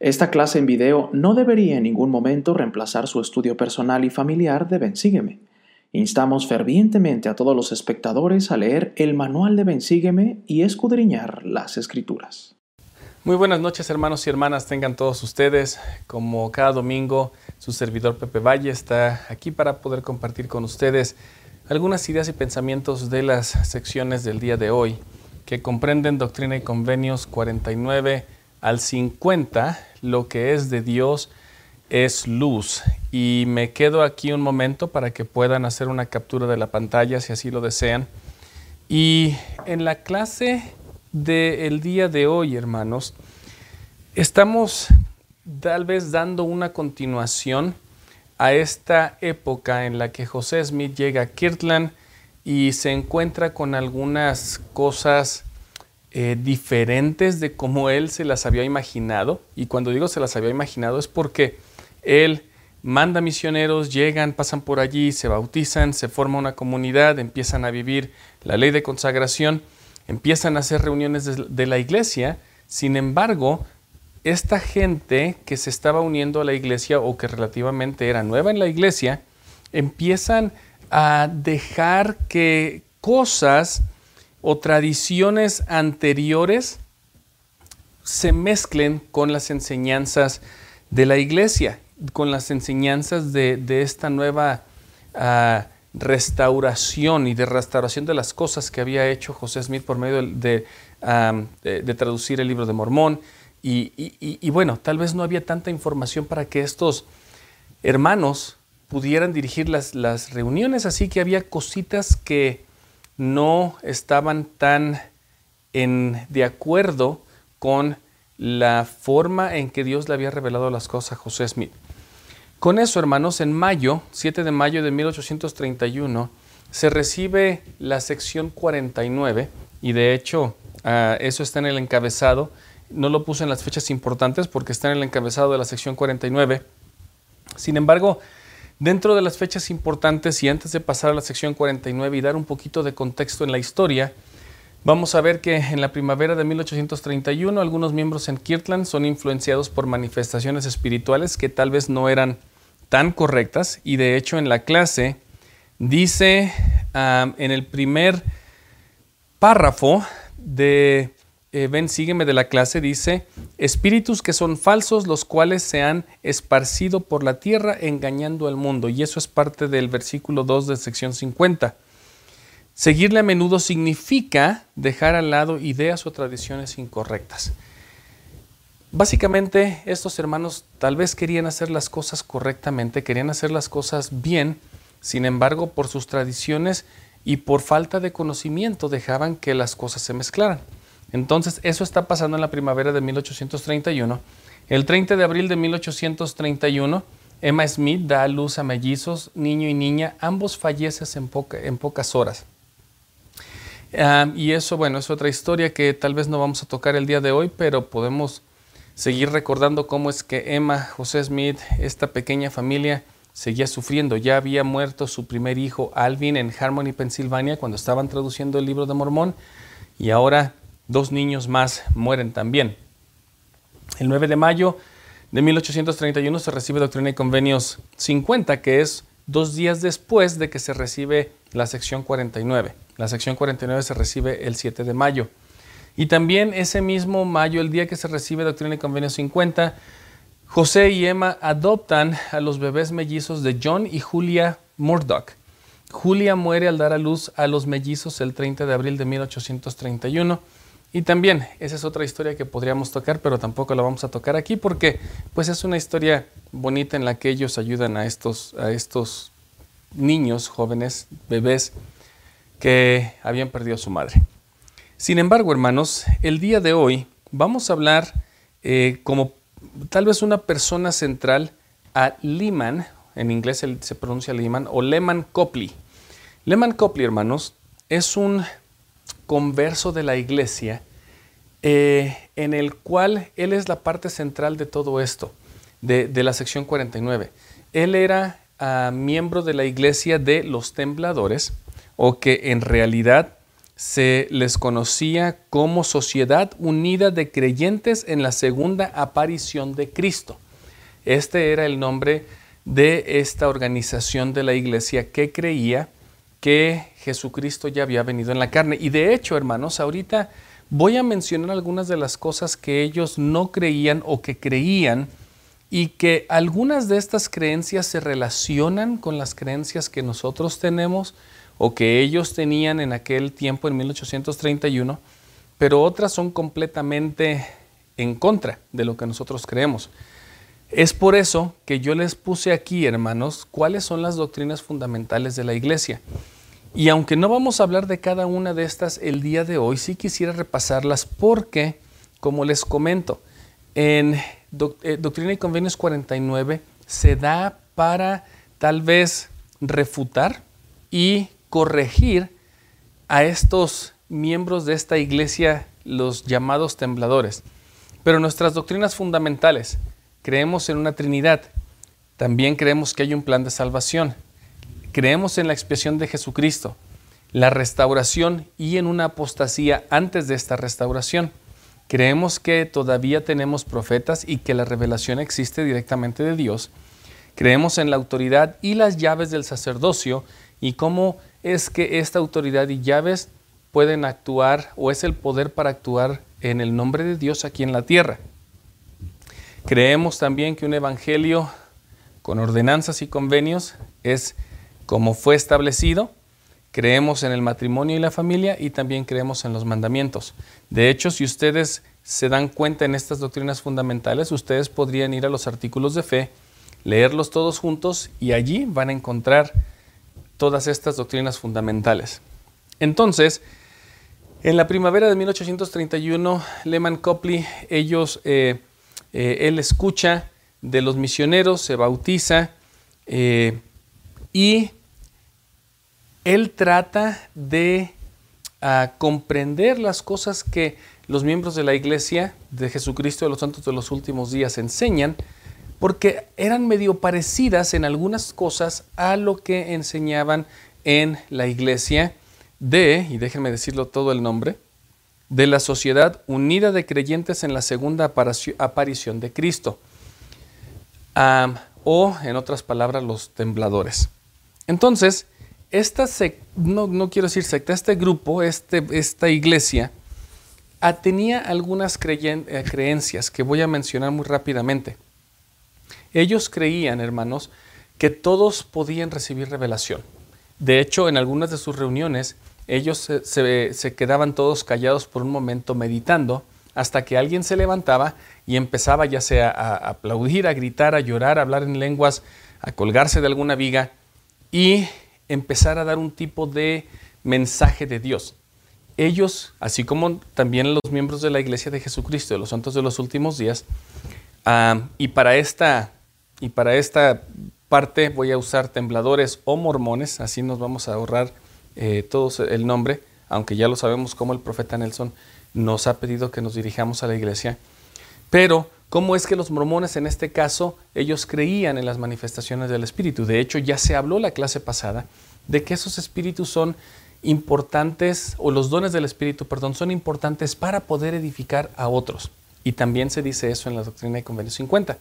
Esta clase en video no debería en ningún momento reemplazar su estudio personal y familiar de Bensígueme. Instamos fervientemente a todos los espectadores a leer el manual de Bensígueme y escudriñar las escrituras. Muy buenas noches hermanos y hermanas, tengan todos ustedes. Como cada domingo, su servidor Pepe Valle está aquí para poder compartir con ustedes algunas ideas y pensamientos de las secciones del día de hoy, que comprenden Doctrina y Convenios 49 al 50, lo que es de Dios es luz. Y me quedo aquí un momento para que puedan hacer una captura de la pantalla si así lo desean. Y en la clase del día de hoy, hermanos, estamos tal vez dando una continuación a esta época en la que José Smith llega a Kirtland y se encuentra con algunas cosas eh, diferentes de cómo él se las había imaginado. Y cuando digo se las había imaginado es porque él manda misioneros, llegan, pasan por allí, se bautizan, se forma una comunidad, empiezan a vivir la ley de consagración empiezan a hacer reuniones de, la iglesia, sin embargo, esta gente que se estaba uniendo a la iglesia o que relativamente era nueva en la iglesia, empiezan a dejar que cosas o tradiciones anteriores se mezclen con las enseñanzas de la iglesia, con las enseñanzas de, esta nueva uh, restauración y de restauración de las cosas que había hecho José Smith por medio de, traducir el libro de Mormón. Y, bueno, tal vez no había tanta información para que estos hermanos pudieran dirigir las, las reuniones, así que había cositas que no estaban tan de acuerdo con la forma en que Dios le había revelado las cosas a José Smith. Con eso, hermanos, en mayo, 7 de mayo de 1831, se recibe la sección 49 y de hecho ah, eso está en el encabezado. No lo puse en las fechas importantes porque está en el encabezado de la sección 49. Sin embargo, dentro de las fechas importantes y antes de pasar a la sección 49 y dar un poquito de contexto en la historia, Vamos a ver que en la primavera de 1831 algunos miembros en Kirtland son influenciados por manifestaciones espirituales que tal vez no eran tan correctas y de hecho en la clase dice en el primer párrafo de eh, ven, sígueme de la clase, dice, espíritus que son falsos, los cuales se han esparcido por la tierra engañando al mundo. Y eso es parte del versículo 2 de sección 50. Seguirle a menudo significa dejar al lado ideas o tradiciones incorrectas. Básicamente estos hermanos tal vez querían hacer las cosas correctamente, querían hacer las cosas bien, sin embargo por sus tradiciones y por falta de conocimiento dejaban que las cosas se mezclaran. Entonces eso está pasando en la primavera de 1831. El 30 de abril de 1831, Emma Smith da a luz a mellizos, niño y niña, ambos fallecen en, pocas horas. Ah, y eso, bueno, es otra historia que tal vez no vamos a tocar el día de hoy, pero podemos seguir recordando cómo es que Emma, José Smith, esta pequeña familia, seguía sufriendo. Ya había muerto su primer hijo, Alvin, en Harmony, Pensilvania, cuando estaban traduciendo el libro de Mormón, y ahora dos niños más mueren también. El 9 de mayo de 1831 se recibe Doctrina y Convenios 50, que es dos días después de que se recibe la sección 49. La sección 49 se recibe el 7 de mayo. Y también ese mismo mayo, el día que se recibe Doctrina y Convenio 50, José y Emma adoptan a los bebés mellizos de John y Julia Murdoch. Julia muere al dar a luz a los mellizos el 30 de abril de 1831. Y también, esa es otra historia que podríamos tocar, pero tampoco la vamos a tocar aquí porque pues es una historia bonita en la que ellos ayudan a estos, a estos niños, jóvenes, bebés que habían perdido a su madre. Sin embargo, hermanos, el día de hoy vamos a hablar eh, como tal vez una persona central a Lehman, en inglés se pronuncia Lehman, o Lehman Copley. Lehman Copley, hermanos, es un converso de la iglesia eh, en el cual él es la parte central de todo esto, de, la sección 49. Él era ah, miembro de la iglesia de los tembladores, o que en realidad se les conocía como Sociedad Unida de Creyentes en la Segunda Aparición de Cristo. Este era el nombre de esta organización de la iglesia que creía que Jesucristo ya había venido en la carne. Y de hecho, hermanos, ahorita voy a mencionar algunas de las cosas que ellos no creían o que creían y que algunas de estas creencias se relacionan con las creencias que nosotros tenemos o que ellos tenían en aquel tiempo, en 1831, pero otras son completamente en contra de lo que nosotros creemos. Es por eso que yo les puse aquí, hermanos, cuáles son las doctrinas fundamentales de la iglesia. Y aunque no vamos a hablar de cada una de estas el día de hoy, sí quisiera repasarlas porque, como les comento, en eh, Doctrina y Convenios 49 se da para tal vez refutar y corregir a estos miembros de esta iglesia, los llamados tembladores. Pero nuestras doctrinas fundamentales, creemos en una Trinidad, también creemos que hay un plan de salvación, creemos en la expiación de Jesucristo, la restauración y en una apostasía antes de esta restauración. Creemos que todavía tenemos profetas y que la revelación existe directamente de Dios. Creemos en la autoridad y las llaves del sacerdocio y cómo es que esta autoridad y llaves pueden actuar o es el poder para actuar en el nombre de Dios aquí en la tierra. Creemos también que un evangelio con ordenanzas y convenios es como fue establecido. Creemos en el matrimonio y la familia y también creemos en los mandamientos. De hecho, si ustedes se dan cuenta en estas doctrinas fundamentales, ustedes podrían ir a los artículos de fe, leerlos todos juntos y allí van a encontrar todas estas doctrinas fundamentales. Entonces, en la primavera de 1831, Lehman Copley, ellos, eh, eh, él escucha de los misioneros, se bautiza eh, y él trata de ah, comprender las cosas que los miembros de la iglesia de Jesucristo de los Santos de los Últimos Días enseñan porque eran medio parecidas en algunas cosas a lo que enseñaban en la iglesia de, y déjenme decirlo todo el nombre, de la Sociedad Unida de Creyentes en la Segunda Aparición de Cristo, o en otras palabras, los tembladores. Entonces, esta no, no, quiero decir secta, este grupo, este, esta iglesia, tenía algunas eh, creencias que voy a mencionar muy rápidamente. Ellos creían, hermanos, que todos podían recibir revelación. De hecho, en algunas de sus reuniones, ellos se, quedaban todos callados por un momento meditando hasta que alguien se levantaba y empezaba ya sea a aplaudir, a gritar, a llorar, a hablar en lenguas, a colgarse de alguna viga y empezar a dar un tipo de mensaje de Dios. Ellos, así como también los miembros de la Iglesia de Jesucristo, de los santos de los últimos días, ah, y para esta y para esta parte voy a usar tembladores o mormones, así nos vamos a ahorrar eh, todos el nombre, aunque ya lo sabemos como el profeta Nelson nos ha pedido que nos dirijamos a la iglesia. Pero, ¿cómo es que los mormones en este caso, ellos creían en las manifestaciones del Espíritu? De hecho, ya se habló la clase pasada de que esos espíritus son importantes, o los dones del Espíritu, perdón, son importantes para poder edificar a otros. Y también se dice eso en la doctrina de Convenio 50.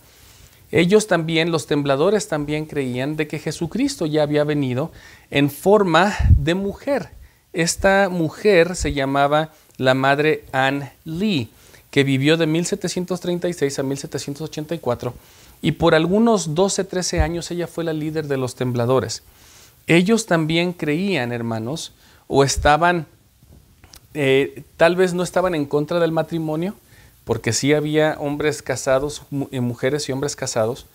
Ellos también, los tembladores también creían de que Jesucristo ya había venido en forma de mujer. Esta mujer se llamaba la madre Anne Lee, que vivió de 1736 a 1784 y por algunos 12, 13 años ella fue la líder de los tembladores. Ellos también creían, hermanos, o estaban, eh, tal vez no estaban en contra del matrimonio, porque sí había hombres casados, eh, mujeres y hombres casados,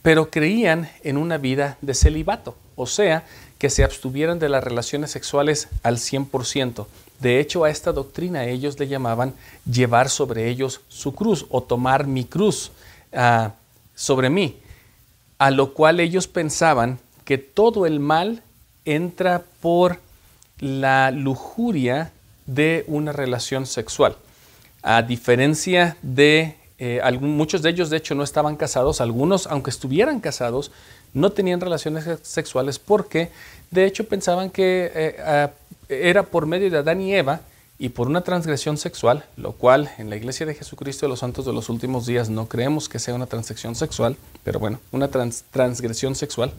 pero creían en una vida de celibato, o sea, que se abstuvieran de las relaciones sexuales al 100%. De hecho, a esta doctrina ellos le llamaban llevar sobre ellos su cruz o tomar mi cruz ah, sobre mí, a lo cual ellos pensaban que todo el mal entra por la lujuria de una relación sexual. A diferencia de eh, muchos de ellos, de hecho, no estaban casados, algunos, aunque estuvieran casados, no tenían relaciones sexuales porque, de hecho, pensaban que eh, era por medio de Adán y Eva y por una transgresión sexual, lo cual en la Iglesia de Jesucristo de los Santos de los Últimos Días no creemos que sea una transacción sexual, pero bueno, una transgresión sexual,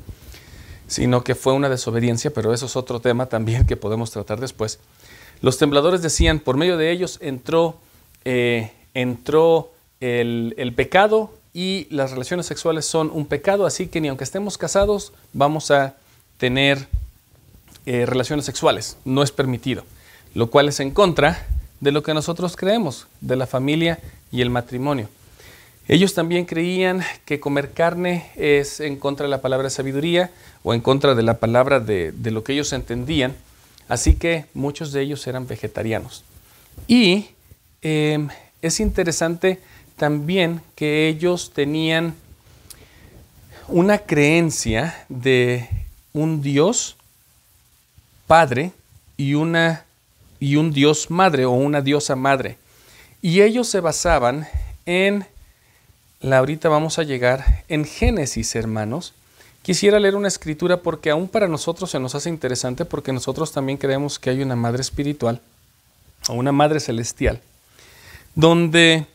sino que fue una desobediencia, pero eso es otro tema también que podemos tratar después. Los tembladores decían, por medio de ellos entró, eh, entró el, pecado y las relaciones sexuales son un pecado, así que ni aunque estemos casados vamos a tener eh, relaciones sexuales, no es permitido, lo cual es en contra de lo que nosotros creemos, de la familia y el matrimonio. Ellos también creían que comer carne es en contra de la palabra sabiduría o en contra de la palabra de, lo que ellos entendían, así que muchos de ellos eran vegetarianos. Y em, es interesante también que ellos tenían una creencia de un Dios Padre y, una, y un Dios Madre o una diosa Madre. Y ellos se basaban en, la ahorita vamos a llegar, en Génesis, hermanos. Quisiera leer una escritura porque aún para nosotros se nos hace interesante porque nosotros también creemos que hay una madre espiritual o una madre celestial, donde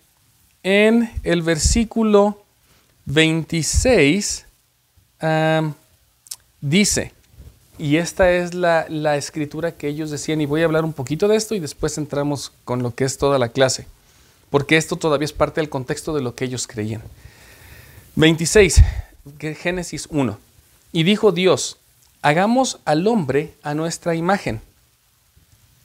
en el versículo 26 dice, y esta es la, la, escritura que ellos decían, y voy a hablar un poquito de esto y después entramos con lo que es toda la clase, porque esto todavía es parte del contexto de lo que ellos creían. 26, Génesis 1. Y dijo Dios, hagamos al hombre a nuestra imagen,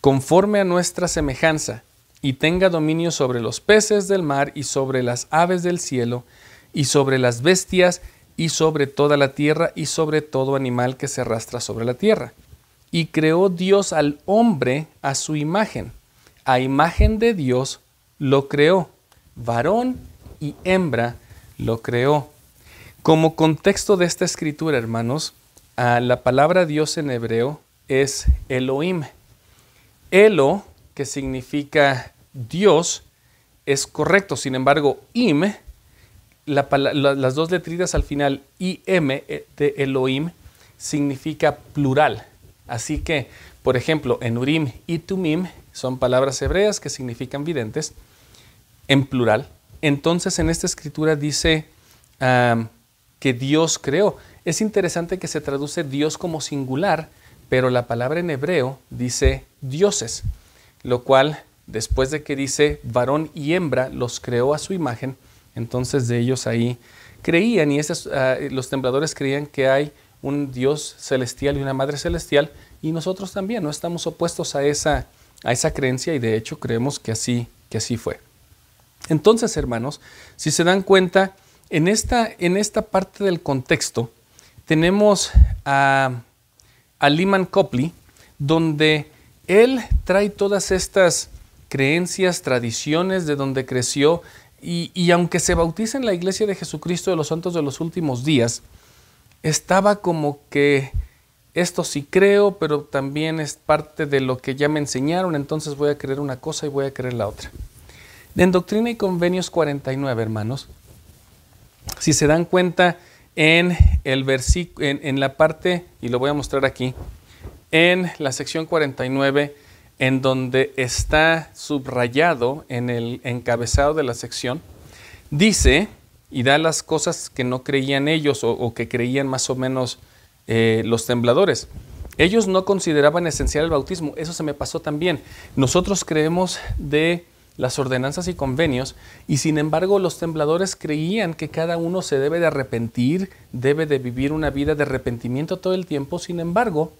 conforme a nuestra semejanza y tenga dominio sobre los peces del mar y sobre las aves del cielo y sobre las bestias y sobre toda la tierra y sobre todo animal que se arrastra sobre la tierra. Y creó Dios al hombre a su imagen. A imagen de Dios lo creó. Varón y hembra lo creó. Como contexto de esta escritura, hermanos, la palabra Dios en hebreo es Elohim. Elo, que significa Dios es correcto. Sin embargo, im, las dos letritas al final, im eh, de Elohim, significa plural. Así que, por ejemplo, en Urim y Tumim son palabras hebreas que significan videntes en plural. Entonces, en esta escritura dice que Dios creó. Es interesante que se traduce Dios como singular, pero la palabra en hebreo dice dioses, lo cual después de que dice varón y hembra los creó a su imagen, entonces de ellos ahí creían y esos, ah, los tembladores creían que hay un Dios celestial y una Madre celestial y nosotros también no estamos opuestos a esa, a esa creencia y de hecho creemos que así, que así fue. Entonces, hermanos, si se dan cuenta, en esta, en esta parte del contexto tenemos a, a Lyman Copley, donde él trae todas estas creencias, tradiciones de donde creció y, aunque se bautiza en la iglesia de Jesucristo de los Santos de los Últimos Días, estaba como que esto sí creo, pero también es parte de lo que ya me enseñaron, entonces voy a creer una cosa y voy a creer la otra. En Doctrina y Convenios 49, hermanos, si se dan cuenta en el versículo, en, en la parte, y lo voy a mostrar aquí, en la sección 49, en donde está subrayado en el encabezado de la sección, dice y da las cosas que no creían ellos o, que creían más o menos eh, los tembladores. Ellos no consideraban esencial el bautismo, eso se me pasó también. Nosotros creemos de las ordenanzas y convenios y sin embargo los tembladores creían que cada uno se debe de arrepentir, debe de vivir una vida de arrepentimiento todo el tiempo, sin embargo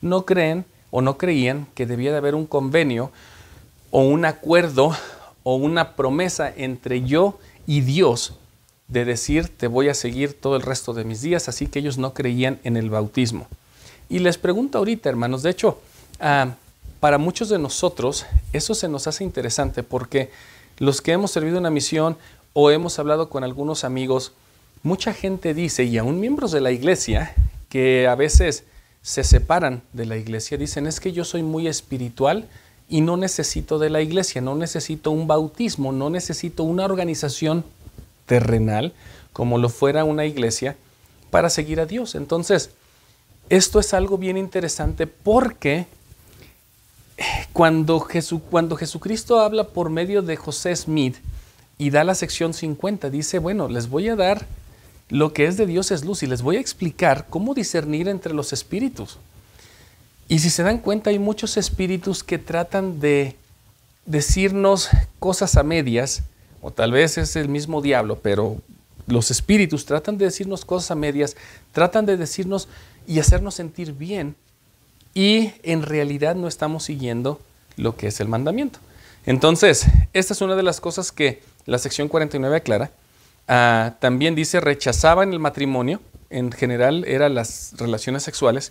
no creen o no creían que debía de haber un convenio o un acuerdo o una promesa entre yo y Dios de decir te voy a seguir todo el resto de mis días, así que ellos no creían en el bautismo. Y les pregunto ahorita, hermanos, de hecho, ah, para muchos de nosotros eso se nos hace interesante porque los que hemos servido una misión o hemos hablado con algunos amigos, mucha gente dice, y aún miembros de la iglesia, que a veces se separan de la iglesia, dicen es que yo soy muy espiritual y no necesito de la iglesia, no necesito un bautismo, no necesito una organización terrenal como lo fuera una iglesia para seguir a Dios. Entonces, esto es algo bien interesante porque cuando, cuando Jesucristo habla por medio de José Smith y da la sección 50, dice, bueno, les voy a dar lo que es de Dios es luz y les voy a explicar cómo discernir entre los espíritus. Y si se dan cuenta, hay muchos espíritus que tratan de decirnos cosas a medias, o tal vez es el mismo diablo, pero los espíritus tratan de decirnos cosas a medias, tratan de decirnos y hacernos sentir bien, y en realidad no estamos siguiendo lo que es el mandamiento. Entonces, esta es una de las cosas que la sección 49 aclara. Ah, también dice, rechazaban el matrimonio, en general eran las relaciones sexuales,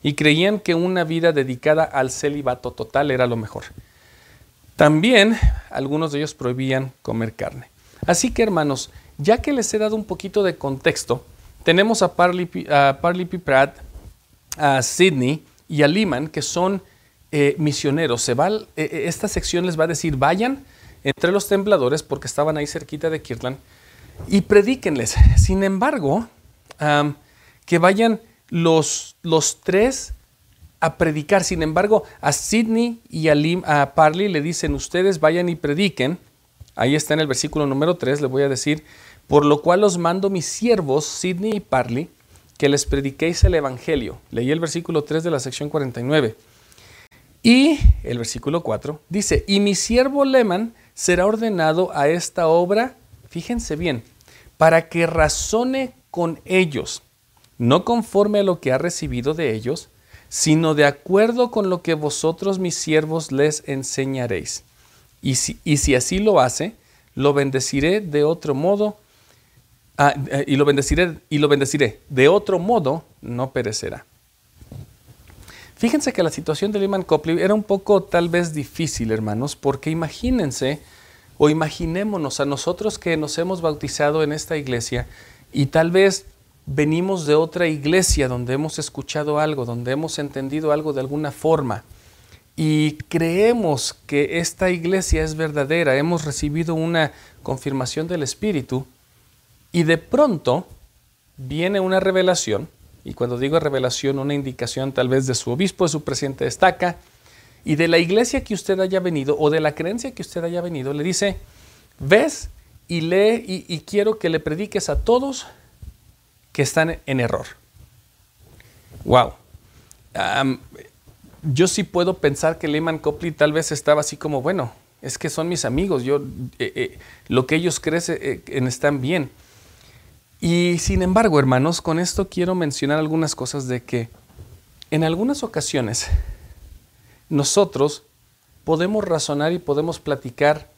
y creían que una vida dedicada al celibato total era lo mejor. También algunos de ellos prohibían comer carne. Así que hermanos, ya que les he dado un poquito de contexto, tenemos a Parley, a. Pratt, a Sidney y a Lehman, que son eh, misioneros. Eh, eh, esta sección les va a decir, vayan entre los tembladores, porque estaban ahí cerquita de Kirtland, y predíquenles. Sin embargo, que vayan los, los tres a predicar. Sin embargo, a Sidney y a, Lim, a Parley le dicen, ustedes vayan y prediquen. Ahí está en el versículo número 3, le voy a decir, por lo cual os mando mis siervos, Sidney y Parley, que les prediquéis el Evangelio. Leí el versículo 3 de la sección 49. Y el versículo 4 dice, y mi siervo Leman será ordenado a esta obra, fíjense bien, para que razone con ellos, no conforme a lo que ha recibido de ellos, sino de acuerdo con lo que vosotros mis siervos les enseñaréis. Y si, y si así lo hace, lo bendeciré de otro modo, ah, eh, y, lo bendeciré, y lo bendeciré, de otro modo no perecerá. Fíjense que la situación de Lehman Copley era un poco tal vez difícil, hermanos, porque imagínense o imaginémonos a nosotros que nos hemos bautizado en esta iglesia y tal vez venimos de otra iglesia donde hemos escuchado algo, donde hemos entendido algo de alguna forma. Y creemos que esta iglesia es verdadera, hemos recibido una confirmación del Espíritu y de pronto viene una revelación. Y cuando digo revelación, una indicación tal vez de su obispo, de su presidente destaca, y de la iglesia que usted haya venido o de la creencia que usted haya venido, le dice, ves y lee y, quiero que le prediques a todos que están en error. Wow. yo sí puedo pensar que Lehman Copley tal vez estaba así como, bueno, es que son mis amigos, yo, eh, eh, lo que ellos creen eh, están bien. Y sin embargo, hermanos, con esto quiero mencionar algunas cosas de que en algunas ocasiones nosotros podemos razonar y podemos platicar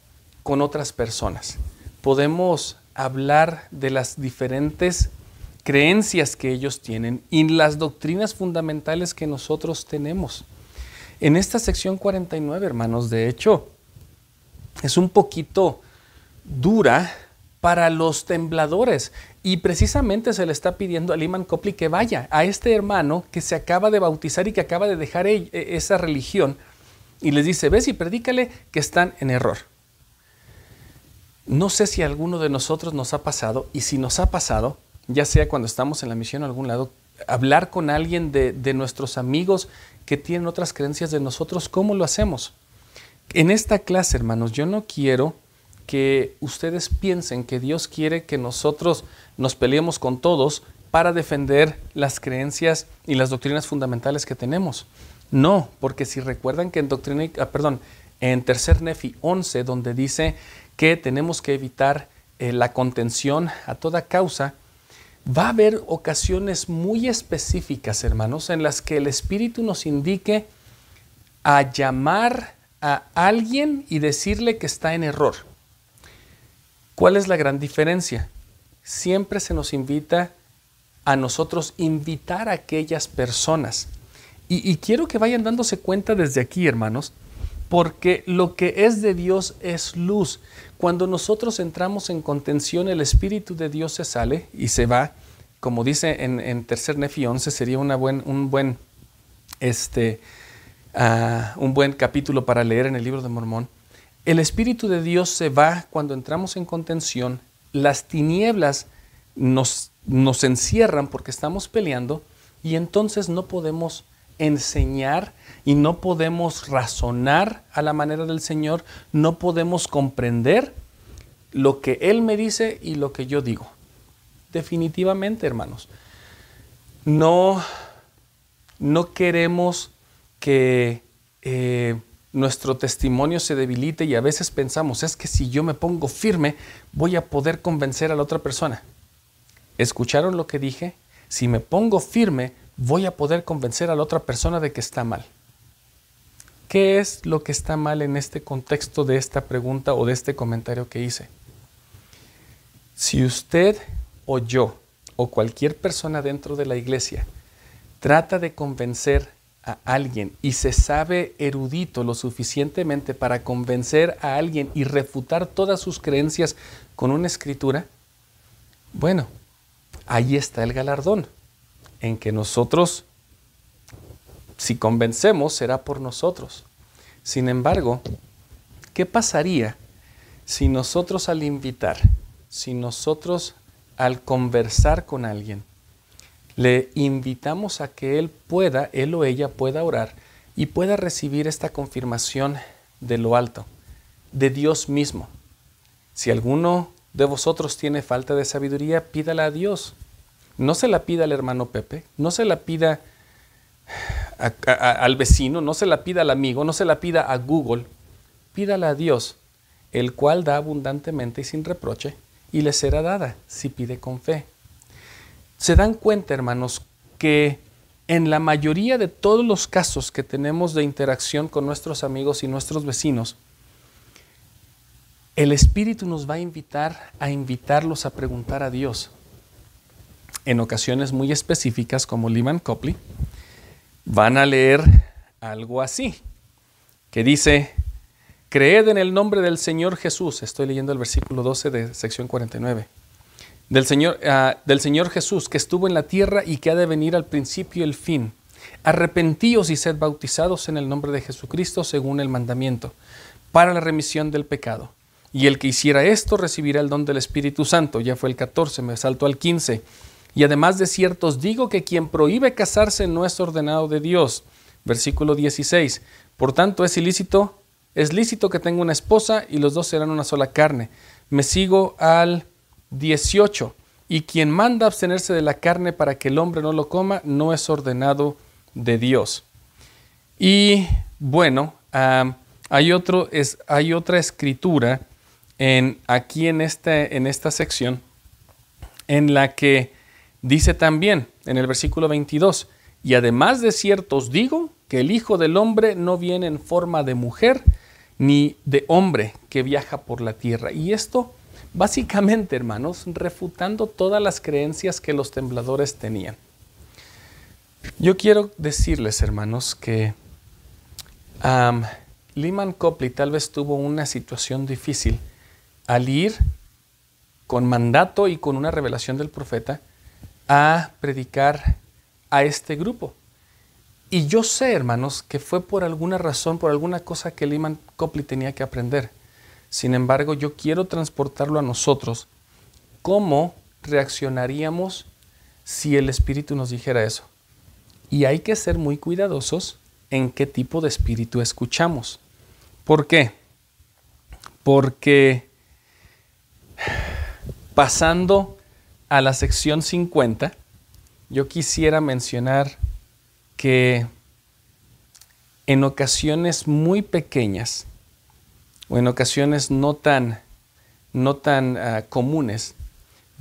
con otras personas. Podemos hablar de las diferentes creencias que ellos tienen y las doctrinas fundamentales que nosotros tenemos. En esta sección 49, hermanos, de hecho, es un poquito dura para los tembladores. Y precisamente se le está pidiendo a Liman Copley que vaya a este hermano que se acaba de bautizar y que acaba de dejar e, esa religión. Y les dice, ves y predícale que están en error. No sé si a alguno de nosotros nos ha pasado, y si nos ha pasado, ya sea cuando estamos en la misión o algún lado, hablar con alguien de, de nuestros amigos que tienen otras creencias de nosotros, ¿cómo lo hacemos? En esta clase, hermanos, yo no quiero que ustedes piensen que Dios quiere que nosotros nos peleemos con todos para defender las creencias y las doctrinas fundamentales que tenemos. No, porque si recuerdan que en doctrina, ah, perdón, en Tercer Nefi 11, donde dice que tenemos que evitar eh, la contención a toda causa, va a haber ocasiones muy específicas, hermanos, en las que el Espíritu nos indique a llamar a alguien y decirle que está en error. ¿Cuál es la gran diferencia? Siempre se nos invita a nosotros invitar a aquellas personas. Y, quiero que vayan dándose cuenta desde aquí, hermanos, porque lo que es de Dios es luz. Cuando nosotros entramos en contención, el Espíritu de Dios se sale y se va. Como dice en, Tercer Nefi 11, sería una buen, un, buen, este, ah, un buen capítulo para leer en el libro de Mormón. El Espíritu de Dios se va cuando entramos en contención, las tinieblas nos, nos encierran porque estamos peleando y entonces no podemos enseñar y no podemos razonar a la manera del Señor, no podemos comprender lo que Él me dice y lo que yo digo. Definitivamente, hermanos. No, no queremos que eh, nuestro testimonio se debilite y a veces pensamos, es que si yo me pongo firme, voy a poder convencer a la otra persona. ¿Escucharon lo que dije? Si me pongo firme, voy a poder convencer a la otra persona de que está mal. ¿Qué es lo que está mal en este contexto de esta pregunta o de este comentario que hice? Si usted o yo o cualquier persona dentro de la iglesia trata de convencer a alguien y se sabe erudito lo suficientemente para convencer a alguien y refutar todas sus creencias con una escritura, bueno, ahí está el galardón, en que nosotros, si convencemos, será por nosotros. Sin embargo, ¿qué pasaría si nosotros al invitar, si nosotros al conversar con alguien, le invitamos a que él pueda, él o ella pueda orar y pueda recibir esta confirmación de lo alto, de Dios mismo. Si alguno de vosotros tiene falta de sabiduría, pídala a Dios. No se la pida al hermano Pepe, no se la pida al vecino, no se la pida al amigo, no se la pida a Google, pídala a Dios, el cual da abundantemente y sin reproche, y le será dada si pide con fe. Se dan cuenta, hermanos, que en la mayoría de todos los casos que tenemos de interacción con nuestros amigos y nuestros vecinos, el Espíritu nos va a invitar a invitarlos a preguntar a Dios. En ocasiones muy específicas, como Lyman Copley, van a leer algo así, que dice, creed en el nombre del Señor Jesús. Estoy leyendo el versículo 12 de sección 49 del Señor, ah, del Señor Jesús, que estuvo en la tierra y que ha de venir al principio y el fin. Arrepentíos y sed bautizados en el nombre de Jesucristo según el mandamiento, para la remisión del pecado. Y el que hiciera esto recibirá el don del Espíritu Santo. Ya fue el 14, me salto al 15. Y además de ciertos digo que quien prohíbe casarse no es ordenado de Dios. Versículo 16. Por tanto es ilícito, es lícito que tenga una esposa y los dos serán una sola carne. Me sigo al 18. Y quien manda abstenerse de la carne para que el hombre no lo coma, no es ordenado de Dios. Y bueno, hay, otro, es, hay otra escritura en, aquí en, este, en esta sección en la que dice también en el versículo 22, y además de ciertos digo que el Hijo del Hombre no viene en forma de mujer ni de hombre que viaja por la tierra. Y esto Básicamente, hermanos, refutando todas las creencias que los tembladores tenían. Yo quiero decirles, hermanos, que um, Lehman Copley tal vez tuvo una situación difícil al ir con mandato y con una revelación del profeta a predicar a este grupo. Y yo sé, hermanos, que fue por alguna razón, por alguna cosa que Lehman Copley tenía que aprender. Sin embargo, yo quiero transportarlo a nosotros. ¿Cómo reaccionaríamos si el Espíritu nos dijera eso? Y hay que ser muy cuidadosos en qué tipo de espíritu escuchamos. ¿Por qué? Porque pasando a la sección 50, yo quisiera mencionar que en ocasiones muy pequeñas, o en ocasiones no tan, no tan ah, comunes,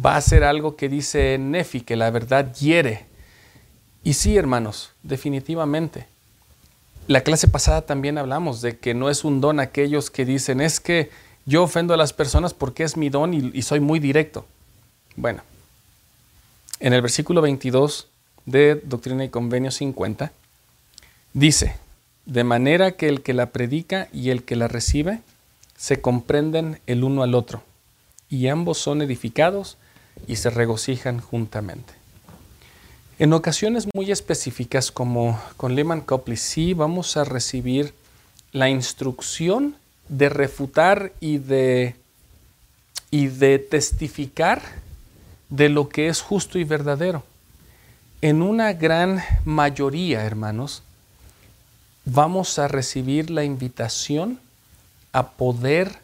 va a ser algo que dice Nefi, que la verdad hiere. Y sí, hermanos, definitivamente. La clase pasada también hablamos de que no es un don aquellos que dicen, es que yo ofendo a las personas porque es mi don y, y soy muy directo. Bueno, en el versículo 22 de Doctrina y Convenio 50, dice, de manera que el que la predica y el que la recibe se comprenden el uno al otro, y ambos son edificados y se regocijan juntamente. En ocasiones muy específicas, como con Lehman Copley, sí vamos a recibir la instrucción de refutar y de, y de testificar de lo que es justo y verdadero. en una gran mayoría, hermanos, vamos a recibir la invitación a poder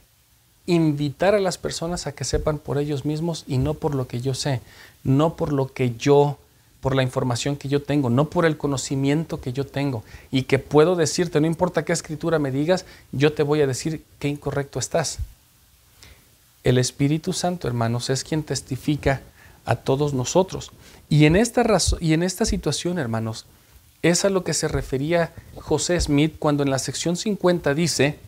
invitar a las personas a que sepan por ellos mismos y no por lo que yo sé, no por lo que yo, por la información que yo tengo, no por el conocimiento que yo tengo y que puedo decirte, no importa qué escritura me digas, yo te voy a decir qué incorrecto estás. El Espíritu Santo, hermanos, es quien testifica a todos nosotros. Y en esta, y en esta situación, hermanos, es a lo que se refería José Smith cuando en la sección 50 dice,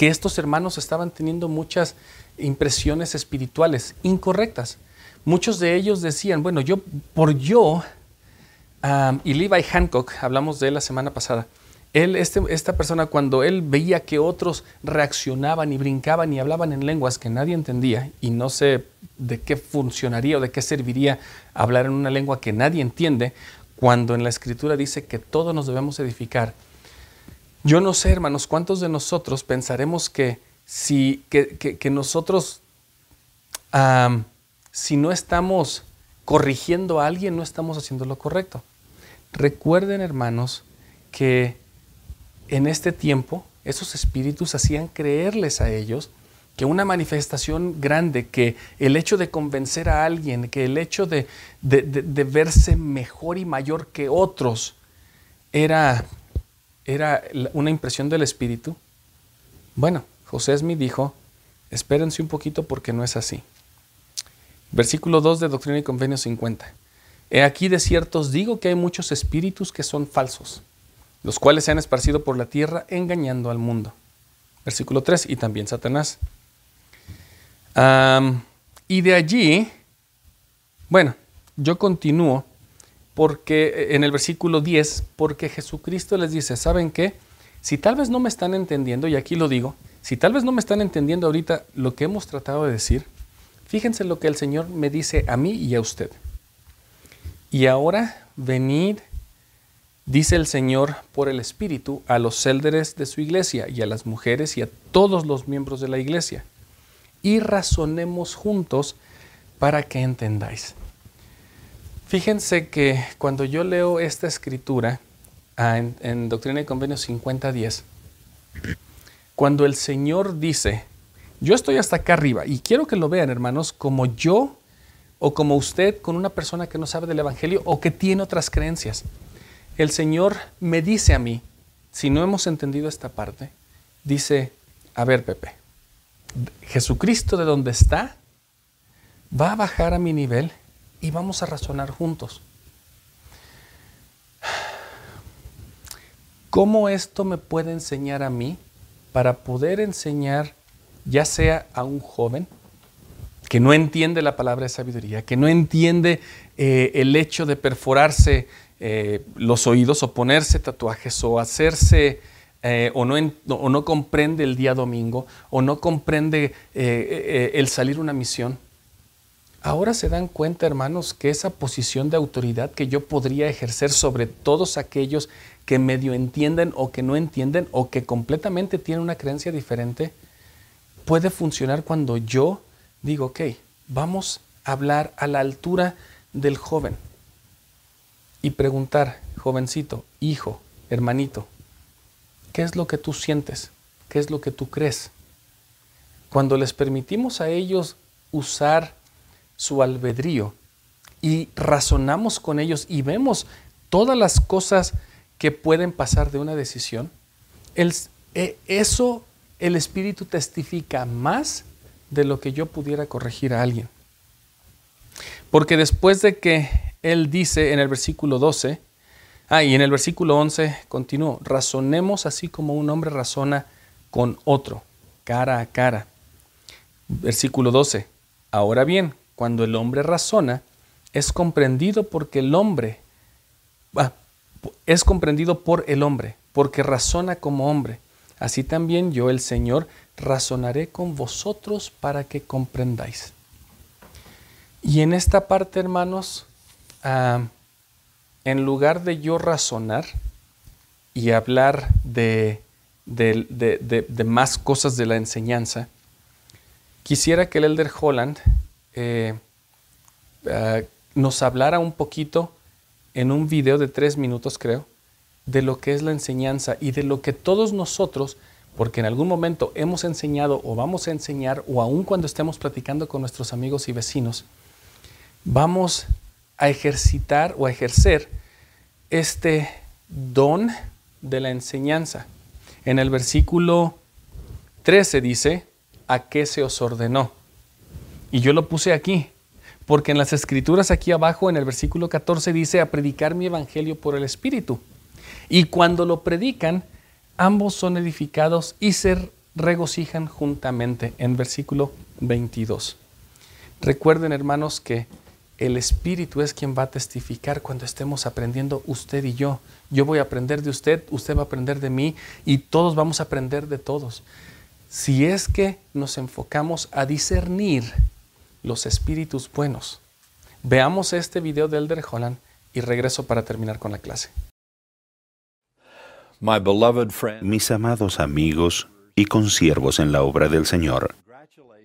que estos hermanos estaban teniendo muchas impresiones espirituales incorrectas. Muchos de ellos decían, bueno, yo, por yo, y Levi Hancock, hablamos de él la semana pasada, él, este, esta persona, cuando él veía que otros reaccionaban y brincaban y hablaban en lenguas que nadie entendía, y no sé de qué funcionaría o de qué serviría hablar en una lengua que nadie entiende, cuando en la escritura dice que todos nos debemos edificar, yo no sé, hermanos, cuántos de nosotros pensaremos que si que, nosotros, si no estamos corrigiendo a alguien, no estamos haciendo lo correcto. Recuerden, hermanos, que en este tiempo esos espíritus hacían creerles a ellos que una manifestación grande, que el hecho de convencer a alguien, que el hecho de, de verse mejor y mayor que otros, era era una impresión del Espíritu? Bueno, José Smith dijo, espérense un poquito porque no es así. Versículo 2 de Doctrina y Convenio 50. He aquí de ciertos digo que hay muchos espíritus que son falsos, los cuales se han esparcido por la tierra engañando al mundo. Versículo 3, y también Satanás. y de allí, bueno, yo continúo porque eh, en el versículo 10, porque Jesucristo les dice, ¿saben qué? Si tal vez no me están entendiendo, y aquí lo digo, si tal vez no me están entendiendo ahorita lo que hemos tratado de decir, fíjense lo que el Señor me dice a mí y a usted. Y ahora venid, dice el Señor por el Espíritu, a los célderes de su iglesia y a las mujeres y a todos los miembros de la iglesia, y razonemos juntos para que entendáis. Fíjense que cuando yo leo esta escritura ah, en, Doctrina y Convenio 5010, cuando el Señor dice, yo estoy hasta acá arriba y quiero que lo vean hermanos como yo o como usted con una persona que no sabe del Evangelio o que tiene otras creencias. El Señor me dice a mí, si no hemos entendido esta parte, dice, a ver Pepe, Jesucristo de donde está va a bajar a mi nivel y vamos a razonar juntos. ¿Cómo esto me puede enseñar a mí para poder enseñar ya sea a un joven que no entiende la palabra de sabiduría, que no entiende eh, el hecho de perforarse eh, los oídos o ponerse tatuajes o hacerse eh, o, no o, no comprende el día domingo o no comprende el salir una misión? Ahora se dan cuenta, hermanos, que esa posición de autoridad que yo podría ejercer sobre todos aquellos que medio entienden o que no entienden o que completamente tienen una creencia diferente, puede funcionar cuando yo digo, ok, vamos a hablar a la altura del joven y preguntar, jovencito, hijo, hermanito, ¿qué es lo que tú sientes? ¿Qué es lo que tú crees? Cuando les permitimos a ellos usar su albedrío y razonamos con ellos y vemos todas las cosas que pueden pasar de una decisión, e, eso el Espíritu testifica más de lo que yo pudiera corregir a alguien. Porque después de que Él dice en el versículo 12, ah, y en el versículo 11 continuó, razonemos así como un hombre razona con otro, cara a cara. Versículo 12, ahora bien, cuando el hombre razona, es comprendido porque el hombre, ah, es comprendido por el hombre, porque razona como hombre. Así también yo, el Señor, razonaré con vosotros para que comprendáis. Y en esta parte, hermanos, ah, en lugar de yo razonar y hablar de, de, más cosas de la enseñanza, quisiera que el Elder Holland eh, ah, nos hablara un poquito en un video de tres minutos, creo, de lo que es la enseñanza y de lo que todos nosotros, porque en algún momento hemos enseñado o vamos a enseñar, o aun cuando estemos platicando con nuestros amigos y vecinos, vamos a ejercitar o a ejercer este don de la enseñanza. En el versículo 13 dice, ¿a qué se os ordenó? Y yo lo puse aquí, porque en las escrituras aquí abajo, en el versículo 14, dice, a predicar mi evangelio por el Espíritu. Y cuando lo predican, ambos son edificados y se regocijan juntamente, en versículo 22. Recuerden, hermanos, que el Espíritu es quien va a testificar cuando estemos aprendiendo usted y yo. Yo voy a aprender de usted, usted va a aprender de mí y todos vamos a aprender de todos. Si es que nos enfocamos a discernir los espíritus buenos. Veamos este video de Elder Holland y regreso para terminar con la clase. Mis amados amigos y consiervos en la obra del Señor,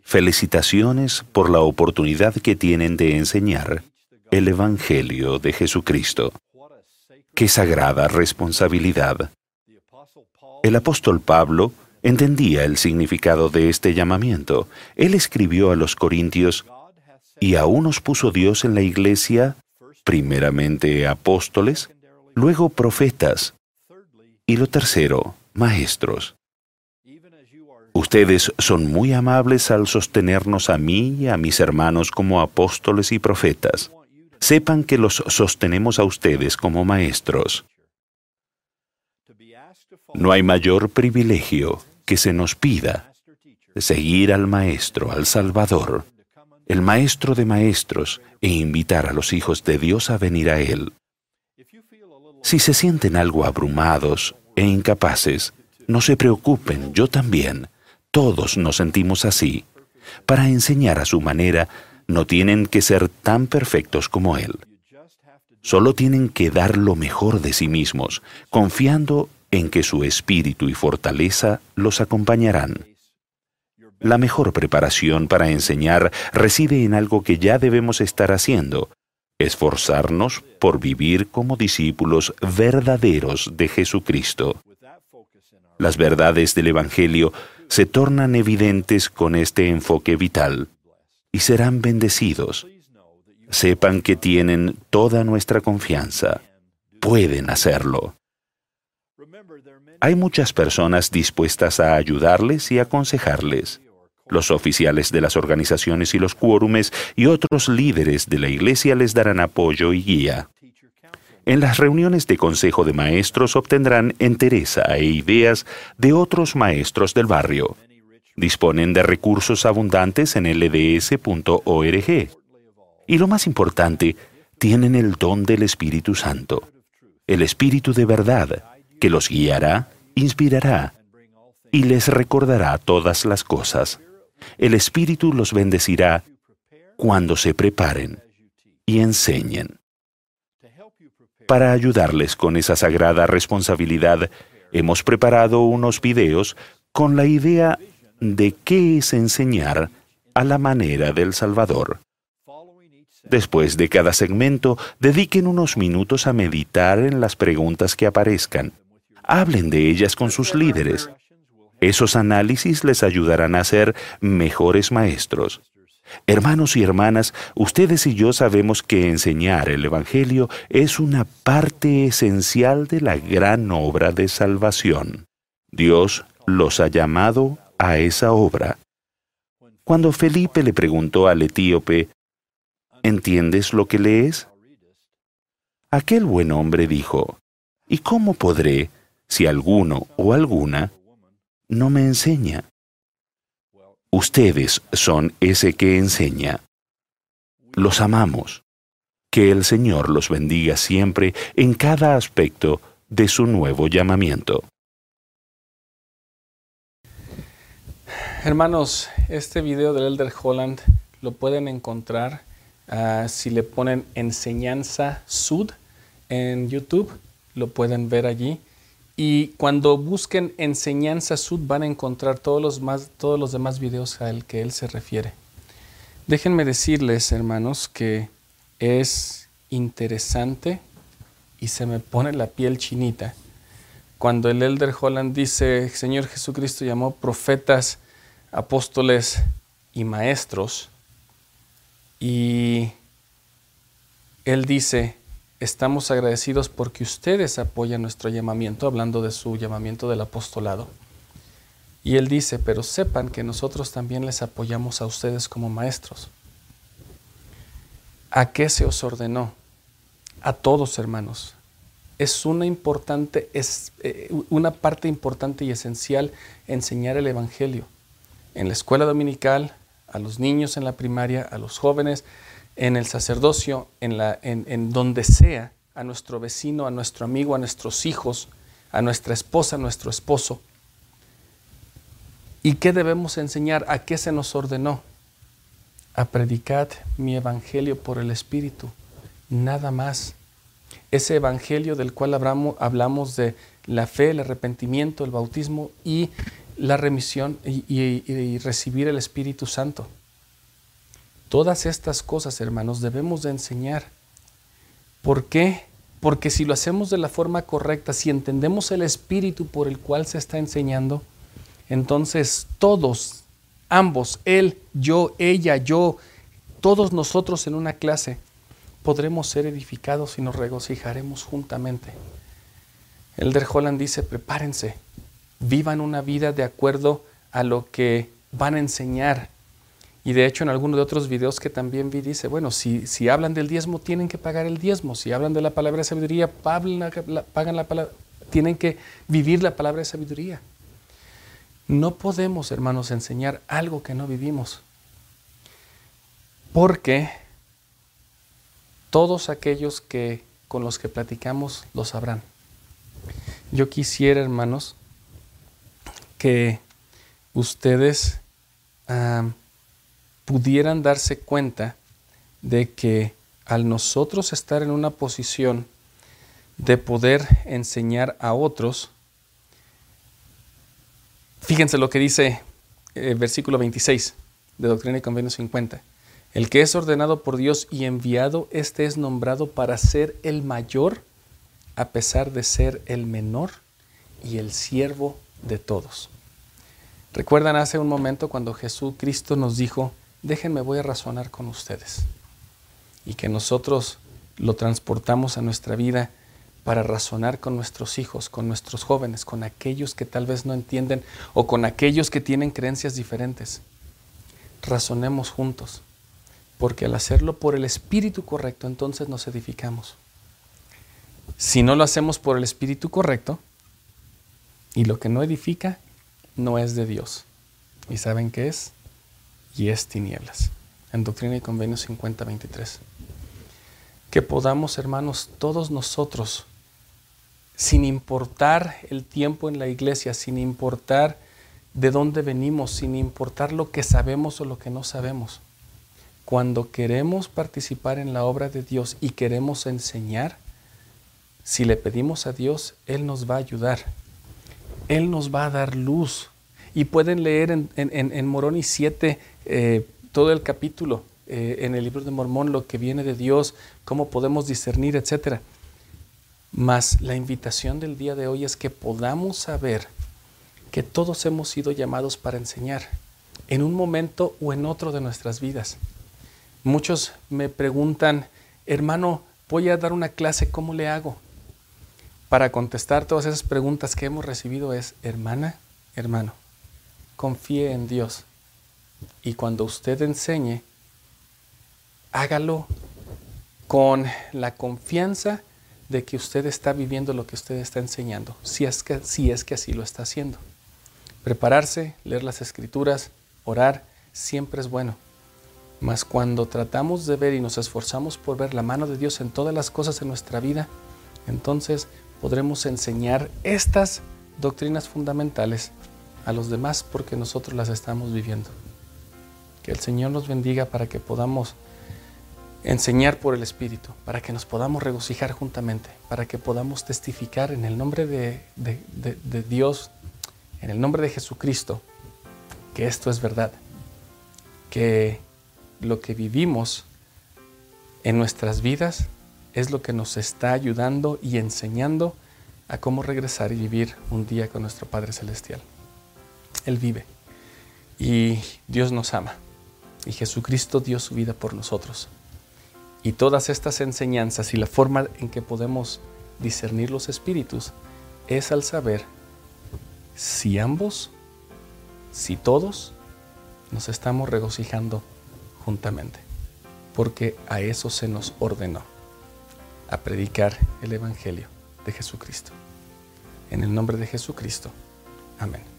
Felicitaciones por la oportunidad que tienen de enseñar el Evangelio de Jesucristo. ¡Qué sagrada responsabilidad! El apóstol Pablo entendía el significado de este llamamiento. Él escribió a los Corintios, y aún nos puso Dios en la iglesia, primeramente apóstoles, luego profetas, y lo tercero, maestros. Ustedes son muy amables al sostenernos a mí y a mis hermanos como apóstoles y profetas. Sepan que los sostenemos a ustedes como maestros. No hay mayor privilegio que se nos pida seguir al Maestro, al Salvador, el Maestro de Maestros, e invitar a los hijos de Dios a venir a Él. Si se sienten algo abrumados e incapaces, no se preocupen, yo también. Todos nos sentimos así. Para enseñar a su manera, no tienen que ser tan perfectos como Él. Solo tienen que dar lo mejor de sí mismos, confiando en que su espíritu y fortaleza los acompañarán. La mejor preparación para enseñar reside en algo que ya debemos estar haciendo, esforzarnos por vivir como discípulos verdaderos de Jesucristo. Las verdades del Evangelio se tornan evidentes con este enfoque vital y serán bendecidos. Sepan que tienen toda nuestra confianza. Pueden hacerlo. Hay muchas personas dispuestas a ayudarles y aconsejarles. Los oficiales de las organizaciones y los quórumes y otros líderes de la iglesia les darán apoyo y guía. En las reuniones de consejo de maestros obtendrán entereza e ideas de otros maestros del barrio. Disponen de recursos abundantes en lds.org. Y lo más importante, tienen el don del Espíritu Santo, el Espíritu de verdad, que los guiará, inspirará y les recordará todas las cosas. El Espíritu los bendecirá cuando se preparen y enseñen. Para ayudarles con esa sagrada responsabilidad, hemos preparado unos videos con la idea de qué es enseñar a la manera del Salvador. Después de cada segmento, dediquen unos minutos a meditar en las preguntas que aparezcan. Hablen de ellas con sus líderes. Esos análisis les ayudarán a ser mejores maestros. Hermanos y hermanas, ustedes y yo sabemos que enseñar el Evangelio es una parte esencial de la gran obra de salvación. Dios los ha llamado a esa obra. Cuando Felipe le preguntó al etíope, ¿entiendes lo que lees? Aquel buen hombre dijo, ¿y cómo podré, si alguno o alguna no me enseña? Ustedes son ese que enseña. Los amamos. Que el Señor los bendiga siempre en cada aspecto de su nuevo llamamiento. Hermanos, este video del Elder Holland lo pueden encontrar ah, si le ponen enseñanza sud en YouTube, lo pueden ver allí. Y cuando busquen enseñanza sud van a encontrar todos los, más, todos los demás videos al que él se refiere. Déjenme decirles, hermanos, que es interesante y se me pone la piel chinita cuando el elder Holland dice, Señor Jesucristo llamó profetas, apóstoles y maestros, y él dice, estamos agradecidos porque ustedes apoyan nuestro llamamiento, hablando de su llamamiento del apostolado. Y él dice, pero sepan que nosotros también les apoyamos a ustedes como maestros. ¿A qué se os ordenó? A todos, hermanos. Es una, importante, es, eh, una parte importante y esencial enseñar el Evangelio. En la escuela dominical, a los niños en la primaria, a los jóvenes, en el sacerdocio, en, la, en donde sea, a nuestro vecino, a nuestro amigo, a nuestros hijos, a nuestra esposa, a nuestro esposo. ¿Y qué debemos enseñar? ¿A qué se nos ordenó? A predicar mi evangelio por el Espíritu, nada más. Ese evangelio del cual hablamos, hablamos de la fe, el arrepentimiento, el bautismo y la remisión y recibir el Espíritu Santo. Todas estas cosas, hermanos, debemos de enseñar. ¿Por qué? Porque si lo hacemos de la forma correcta, si entendemos el espíritu por el cual se está enseñando, entonces todos, ambos, él, yo, ella, yo, todos nosotros en una clase, podremos ser edificados y nos regocijaremos juntamente. Elder Holland dice, prepárense, vivan una vida de acuerdo a lo que van a enseñar. Y de hecho en alguno de otros videos que también vi dice, bueno, si, si hablan del diezmo, tienen que pagar el diezmo. Si hablan de la palabra de sabiduría, pagan la palabra, tienen que vivir la palabra de sabiduría. No podemos, hermanos, enseñar algo que no vivimos. Porque todos aquellos que con los que platicamos lo sabrán. Yo quisiera, hermanos, que ustedes pudieran darse cuenta de que al nosotros estar en una posición de poder enseñar a otros, Fíjense lo que dice el eh, versículo 26 de Doctrina y Convenio 50. El que es ordenado por Dios y enviado, este es nombrado para ser el mayor, a pesar de ser el menor y el siervo de todos. ¿Recuerdan hace un momento cuando Jesucristo nos dijo, déjenme voy a razonar con ustedes? Y que nosotros lo transportamos a nuestra vida para razonar con nuestros hijos, con nuestros jóvenes, con aquellos que tal vez no entienden o con aquellos que tienen creencias diferentes. Razonemos juntos, porque al hacerlo por el espíritu correcto, entonces nos edificamos. Si no lo hacemos por el espíritu correcto, y lo que no edifica, no es de Dios. ¿Y saben qué es? Y es tinieblas. En Doctrina y Convenio 50-23. Que podamos, hermanos, todos nosotros, sin importar el tiempo en la iglesia, sin importar de dónde venimos, sin importar lo que sabemos o lo que no sabemos. Cuando queremos participar en la obra de Dios y queremos enseñar, si le pedimos a Dios, Él nos va a ayudar. Él nos va a dar luz. Y pueden leer en, en, Moroni 7 eh, todo el capítulo, eh, en el libro de Mormón, lo que viene de Dios, cómo podemos discernir, etcétera. Mas la invitación del día de hoy es que podamos saber que todos hemos sido llamados para enseñar en un momento o en otro de nuestras vidas. Muchos me preguntan, hermano, voy a dar una clase, ¿cómo le hago? Para contestar todas esas preguntas que hemos recibido es, hermana, hermano, confíe en Dios. Y cuando usted enseñe, hágalo con la confianza de que usted está viviendo lo que usted está enseñando, si es que, si es que así lo está haciendo. Prepararse, leer las escrituras, orar, siempre es bueno. Mas cuando tratamos de ver y nos esforzamos por ver la mano de Dios en todas las cosas de nuestra vida, entonces podremos enseñar estas doctrinas fundamentales a los demás porque nosotros las estamos viviendo. Que el Señor nos bendiga para que podamos enseñar por el Espíritu, para que nos podamos regocijar juntamente, para que podamos testificar en el nombre de, Dios, en el nombre de Jesucristo, que esto es verdad, que lo que vivimos en nuestras vidas es lo que nos está ayudando y enseñando a cómo regresar y vivir un día con nuestro Padre Celestial. Él vive y Dios nos ama y Jesucristo dio su vida por nosotros. Y todas estas enseñanzas y la forma en que podemos discernir los espíritus es al saber si ambos, si todos, nos estamos regocijando juntamente, porque a eso se nos ordenó, a predicar el Evangelio de Jesucristo. En el nombre de Jesucristo. Amén.